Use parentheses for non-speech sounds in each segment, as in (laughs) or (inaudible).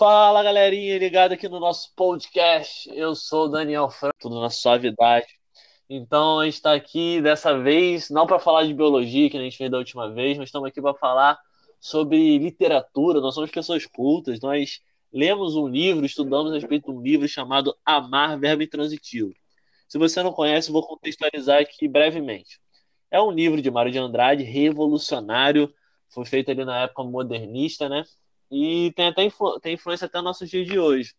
Fala galerinha, ligado aqui no nosso podcast. Eu sou o Daniel Franco, tudo na suavidade. Então a gente está aqui dessa vez, não para falar de biologia, que a gente fez da última vez, mas estamos aqui para falar sobre literatura. Nós somos pessoas cultas, nós lemos um livro, estudamos a respeito de um livro chamado Amar, Verbo Intransitivo. Se você não conhece, vou contextualizar aqui brevemente. É um livro de Mário de Andrade, revolucionário, foi feito ali na época modernista, né? E tem até influ tem influência até no nosso dia de hoje.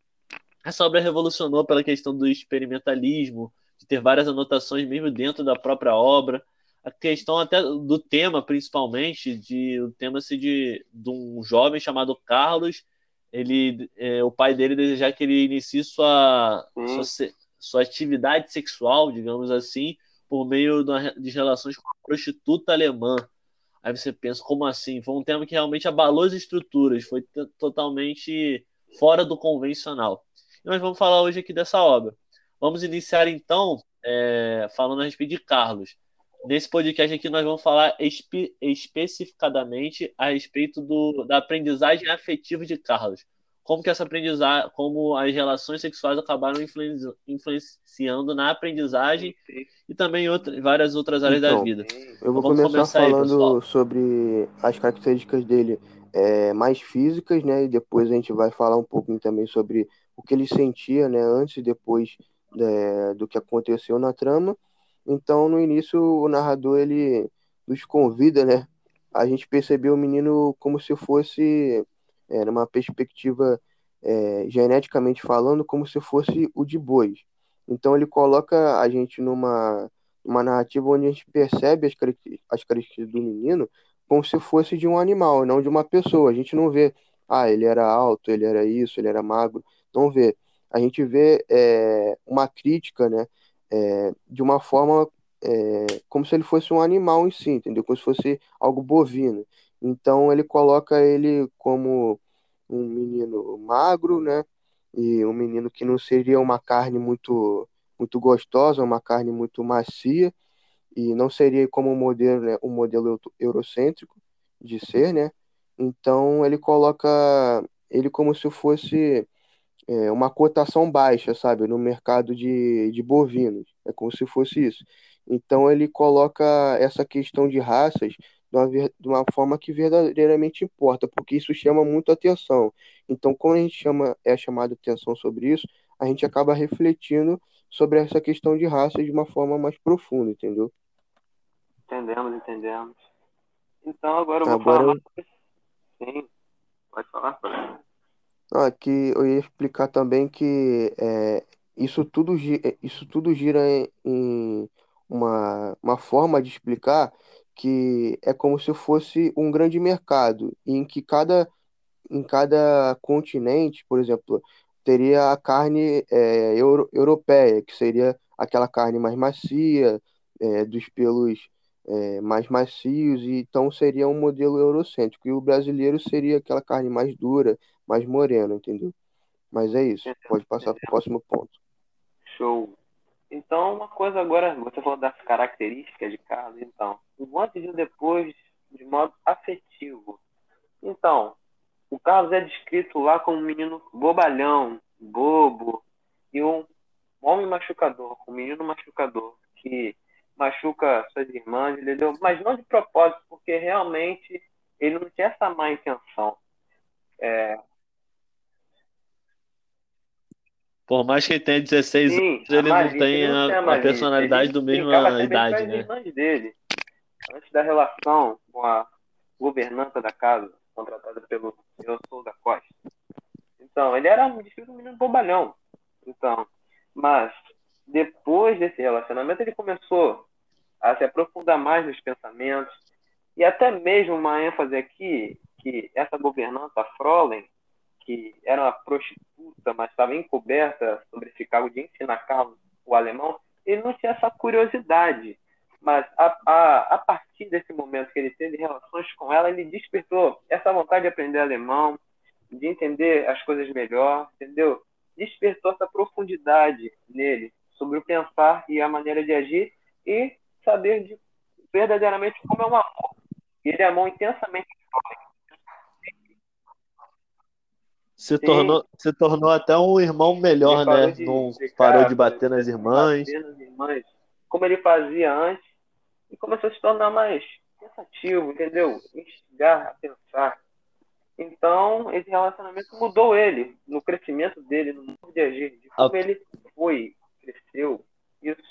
Essa obra revolucionou pela questão do experimentalismo, de ter várias anotações mesmo dentro da própria obra. A questão até do tema, principalmente, de o tema se de, de um jovem chamado Carlos, ele, é, o pai dele desejar que ele inicie sua, sua, sua, atividade sexual, digamos assim, por meio de relações com uma prostituta alemã. Aí você pensa, como assim? Foi um tema que realmente abalou as estruturas, foi totalmente fora do convencional. E nós vamos falar hoje aqui dessa obra. Vamos iniciar então é, falando a respeito de Carlos. Nesse podcast aqui nós vamos falar espe especificadamente a respeito do, da aprendizagem afetiva de Carlos como que essa aprendizagem, como as relações sexuais acabaram influenciando na aprendizagem e também em outra, várias outras áreas então, da vida. Eu vou começar, começar, falando aí, sobre as características dele é, mais físicas, né? E depois a gente vai falar um pouquinho também sobre o que ele sentia, né? Antes e depois é, do que aconteceu na trama. Então, no início, o narrador ele nos convida, né? A gente percebeu o menino como se fosse é, numa perspectiva é, geneticamente falando, como se fosse o de bois. Então ele coloca a gente numa, uma narrativa onde a gente percebe as, as características do menino como se fosse de um animal, não de uma pessoa. A gente não vê, ah, ele era alto, ele era isso, ele era magro. Não vê. A gente vê é, uma crítica, né, é, de uma forma é, como se ele fosse um animal em si, entendeu? Como se fosse algo bovino. Então ele coloca ele como um menino magro, né? E um menino que não seria uma carne muito muito gostosa, uma carne muito macia e não seria como um modelo, né, um modelo eurocêntrico de ser, né? Então ele coloca ele como se fosse é, uma cotação baixa, sabe, no mercado de, de bovinos. É como se fosse isso. Então ele coloca essa questão de raças de uma, forma que verdadeiramente importa, porque isso chama muito atenção. Então, quando a gente chama, é chamado atenção sobre isso, a gente acaba refletindo sobre essa questão de raça de uma forma mais profunda, entendeu? Entendemos, entendemos. Então, agora eu vou agora falar. Sim, pode falar, pode. Ah, que eu ia explicar também que é, isso, tudo, isso tudo gira em uma, uma forma de explicar que é como se fosse um grande mercado, em que cada, em cada continente, por exemplo, teria a carne é, euro, europeia, que seria aquela carne mais macia, é, dos pelos é, mais macios, e então seria um modelo eurocêntrico. E o brasileiro seria aquela carne mais dura, mais morena, entendeu? Mas é isso. Pode passar para o próximo ponto. Show. Então, uma coisa agora, você falou das características de Carlos, então, o antes e o depois de modo afetivo. Então, o Carlos é descrito lá como um menino bobalhão, bobo, e um homem machucador, um menino machucador, que machuca suas irmãs, entendeu? Mas não de propósito, porque realmente ele não tinha essa má intenção. É, Por mais que ele tenha 16 Sim, anos, ele não tem a, a, personalidade do mesmo idade, né? Dele, antes da relação com a governanta da casa, contratada pelo senhor Souza Costa. Então, ele era um discípulo menino bobalhão. Então, mas depois desse relacionamento, ele começou a se aprofundar mais nos pensamentos e até mesmo uma ênfase aqui que essa governanta, Frolen, que era uma prostituta, mas estava encoberta sobre esse cargo de ensinar Carlos o alemão, ele não tinha essa curiosidade. Mas a, a, a partir desse momento que ele teve relações com ela, ele despertou essa vontade de aprender alemão, de entender as coisas melhor, entendeu? Despertou essa profundidade nele sobre o pensar e a maneira de agir e saber de verdadeiramente como é um amor. Ele amou intensamente se tornou, se tornou até um irmão melhor, né? De, Não parou de bater nas irmãs. Bater nas irmãs, como ele fazia antes, e começou a se tornar mais pensativo, entendeu? Instigar a pensar. Então, esse relacionamento mudou ele, no crescimento dele, no modo de agir, de como ele foi, cresceu. Isso.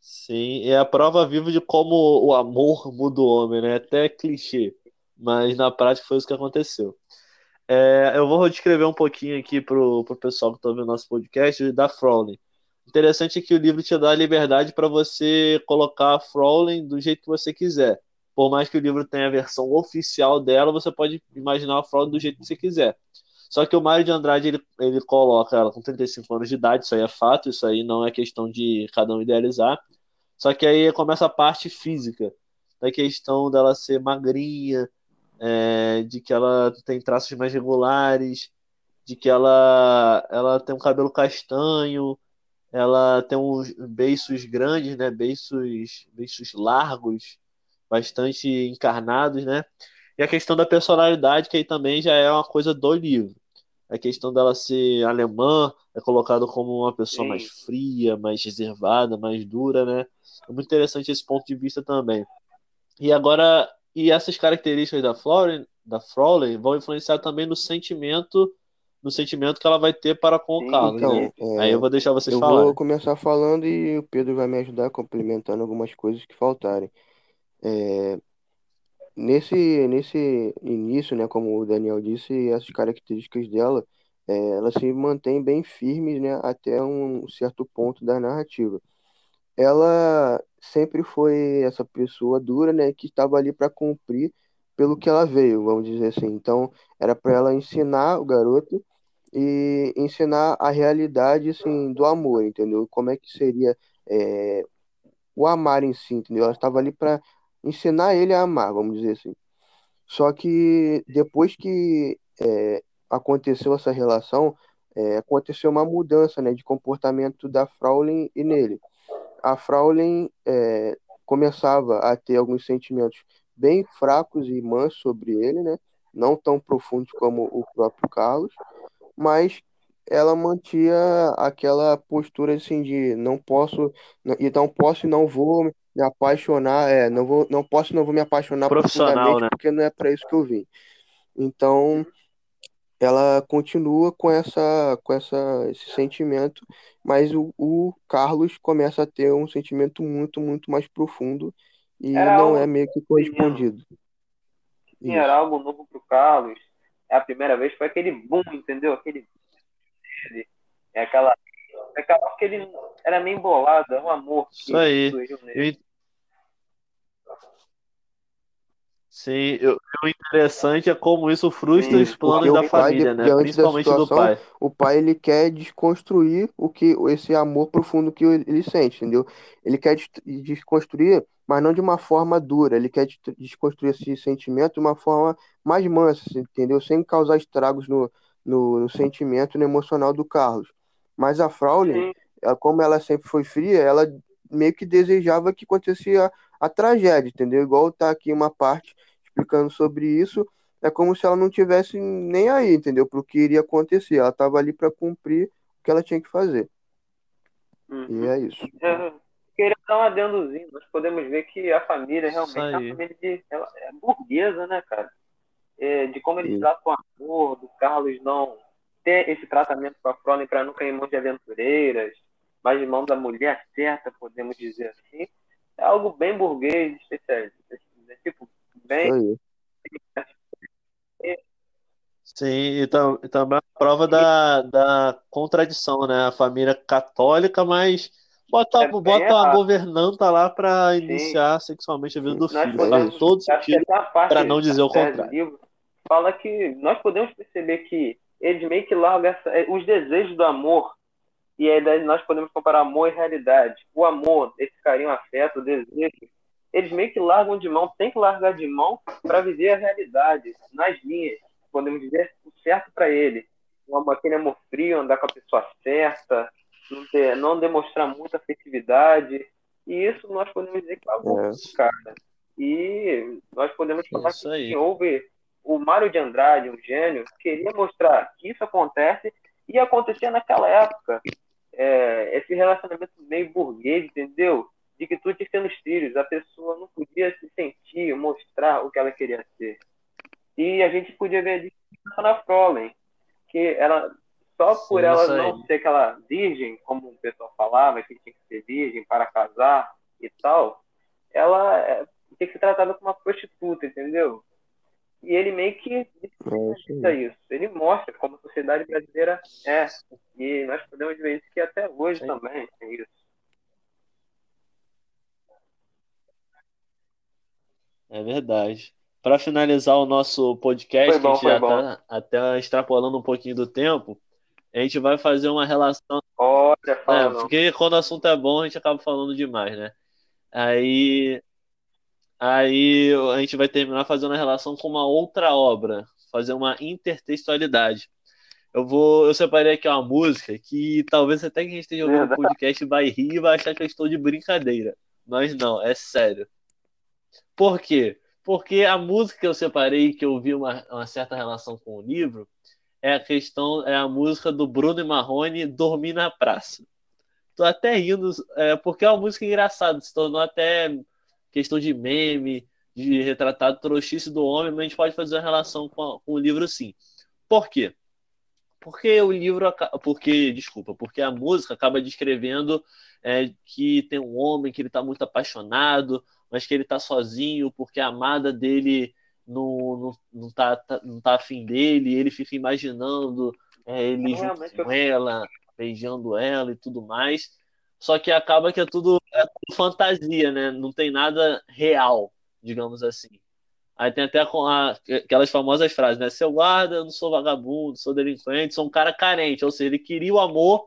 Sim, é a prova viva de como o amor muda o homem, né? Até clichê, mas na prática foi isso que aconteceu. É, eu vou descrever um pouquinho aqui pro, pro pessoal que está ouvindo nosso podcast da Frowley. Interessante é que o livro te dá a liberdade para você colocar a Frowley do jeito que você quiser. Por mais que o livro tenha a versão oficial dela, você pode imaginar a Frowley do jeito que você quiser. Só que o Mário de Andrade ele, ele coloca ela com 35 anos de idade, isso aí é fato, isso aí não é questão de cada um idealizar. Só que aí começa a parte física, da questão dela ser magrinha, é, de que ela tem traços mais regulares, de que ela, ela tem um cabelo castanho, ela tem uns beiços grandes, né? Beiços, beiços largos, bastante encarnados, né? E a questão da personalidade, que aí também já é uma coisa do livro. A questão dela ser alemã é colocado como uma pessoa Sim. mais fria, mais reservada, mais dura, né? É muito interessante esse ponto de vista também. E agora, e essas características da Florence, da Froley vão influenciar também no sentimento no sentimento que ela vai ter para com o Carlos. Então, né? é, Aí eu vou deixar vocês falar. Eu vou começar falando e o Pedro vai me ajudar complementando algumas coisas que faltarem. É, nesse, nesse início, né, como o Daniel disse, essas características dela, é, ela se mantém bem firmes né, até um certo ponto da narrativa. Ela sempre foi essa pessoa dura, né, que estava ali para cumprir pelo que ela veio, vamos dizer assim. Então, era para ela ensinar o garoto e ensinar a realidade assim, do amor, entendeu? Como é que seria é, o amar em si, entendeu? Ela estava ali para ensinar ele a amar, vamos dizer assim. Só que depois que é, aconteceu essa relação, é, aconteceu uma mudança né, de comportamento da Fraulein e nele. A Fraulein é, começava a ter alguns sentimentos bem fracos e mansos sobre ele, né? não tão profundos como o próprio Carlos, mas ela mantinha aquela postura assim de não posso, então posso e não vou me apaixonar, é, não vou, não posso e não vou me apaixonar profundamente né? porque não é para isso que eu vim. Então, ela continua com essa com essa esse sentimento, mas o, o Carlos começa a ter um sentimento muito muito mais profundo e era não é meio que correspondido. Sim, era algo novo pro Carlos é a primeira vez, foi aquele boom, entendeu? Aquele. É aquela. É aquela que ele era meio embolado, é um amor. Isso aí. Eu... Sim, eu, o interessante é como isso frustra Sim, os planos da família, né? Principalmente situação, do pai. O pai ele quer desconstruir o que esse amor profundo que ele sente, entendeu? Ele quer desconstruir mas não de uma forma dura. Ele quer desconstruir esse sentimento de uma forma mais mansa, entendeu? Sem causar estragos no, no, no sentimento no emocional do Carlos. Mas a Fraulein, como ela sempre foi fria, ela meio que desejava que acontecesse a, a tragédia, entendeu? Igual tá aqui uma parte explicando sobre isso, é como se ela não tivesse nem aí, entendeu? Para o que iria acontecer. Ela estava ali para cumprir o que ela tinha que fazer. Uhum. E é isso. É, queria dar um adendozinho. Nós podemos ver que a família realmente é uma família de, ela é burguesa, né, cara? É, de como eles tratam o amor, do Carlos não ter esse tratamento com a Frolin para nunca ir em mãos de aventureiras, mas de mão da mulher certa, podemos dizer assim. É algo bem burguês, especialista. Bem. Sim, e, tam, e também a prova da, da contradição, né? A família católica, mas Bota, é bota a governanta lá para iniciar sexualmente a vida do filho. Faz todo sentido para não dizer o contrário. Fala que nós podemos perceber que eles meio que largam é, os desejos do amor e aí nós podemos comparar amor e realidade. O amor, esse carinho, afeto, o desejo, eles meio que largam de mão, tem que largar de mão para viver a realidade, nas linhas, podemos dizer o certo para ele. Um amor, aquele amor frio, andar com a pessoa certa, não, ter, não demonstrar muita afetividade. E isso nós podemos dizer que é algo é. cara. E nós podemos falar isso que aí. houve o Mário de Andrade, um gênio, queria mostrar que isso acontece e acontecia naquela época. É, esse relacionamento meio burguês, entendeu? De que tudo tinha que ser nos trilhos, a pessoa não podia se sentir, mostrar o que ela queria ser. E a gente podia ver isso na Frolen, que ela, só por Sim, ela não ser aquela virgem, como o pessoal falava, que tinha que ser virgem para casar e tal, ela é, tem que ser tratada como uma prostituta, entendeu? E ele meio que é isso. Ele mostra como a sociedade brasileira é. E nós podemos ver isso que até hoje Sim. também é isso. É verdade. Para finalizar o nosso podcast, bom, que a gente já está até extrapolando um pouquinho do tempo, a gente vai fazer uma relação. Olha, fala, é, porque quando o assunto é bom, a gente acaba falando demais, né? Aí Aí a gente vai terminar fazendo a relação com uma outra obra, fazer uma intertextualidade. Eu vou, eu separei aqui uma música que talvez até que a gente esteja ouvindo o podcast vai rir e vai achar que eu estou de brincadeira. Mas não, é sério. Por quê? Porque a música que eu separei, que eu vi uma, uma certa relação com o livro, é a questão, é a música do Bruno e Marrone, Dormir na Praça. Tô até rindo, é, porque é uma música engraçada, se tornou até questão de meme, de retratar trouxice do homem, mas a gente pode fazer uma relação com, a, com o livro sim. Por quê? Porque o livro, porque, desculpa, porque a música acaba descrevendo é, que tem um homem que ele está muito apaixonado, mas que ele está sozinho porque a amada dele não, não, não, tá, tá, não tá afim dele, ele fica imaginando é, ele junto com ela, beijando ela e tudo mais. Só que acaba que é tudo, é tudo fantasia, né? Não tem nada real, digamos assim. Aí tem até a, aquelas famosas frases, né? Seu guarda, eu não sou vagabundo, sou delinquente, sou um cara carente. Ou seja, ele queria o amor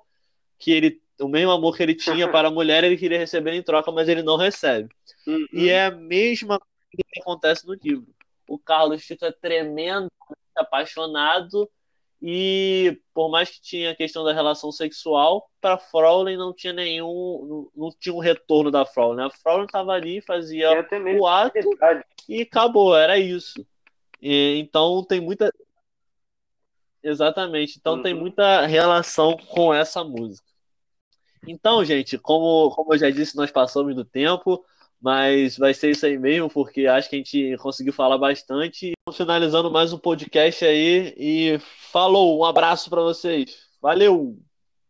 que ele. O mesmo amor que ele tinha (laughs) para a mulher, ele queria receber em troca, mas ele não recebe. Uhum. E é a mesma coisa que acontece no livro. O Carlos fica tremendo, apaixonado, e por mais que tinha a questão da relação sexual, para Fraulein não tinha nenhum, não, não, tinha um retorno da Fraulein. A Fraulein estava ali, fazia o ato e acabou, era isso. E, então tem muita Exatamente. Então uhum. tem muita relação com essa música. Então, gente, como, como eu já disse, nós passamos do tempo. Mas vai ser isso aí mesmo, porque acho que a gente conseguiu falar bastante. Finalizando mais um podcast aí e falou, um abraço para vocês. Valeu!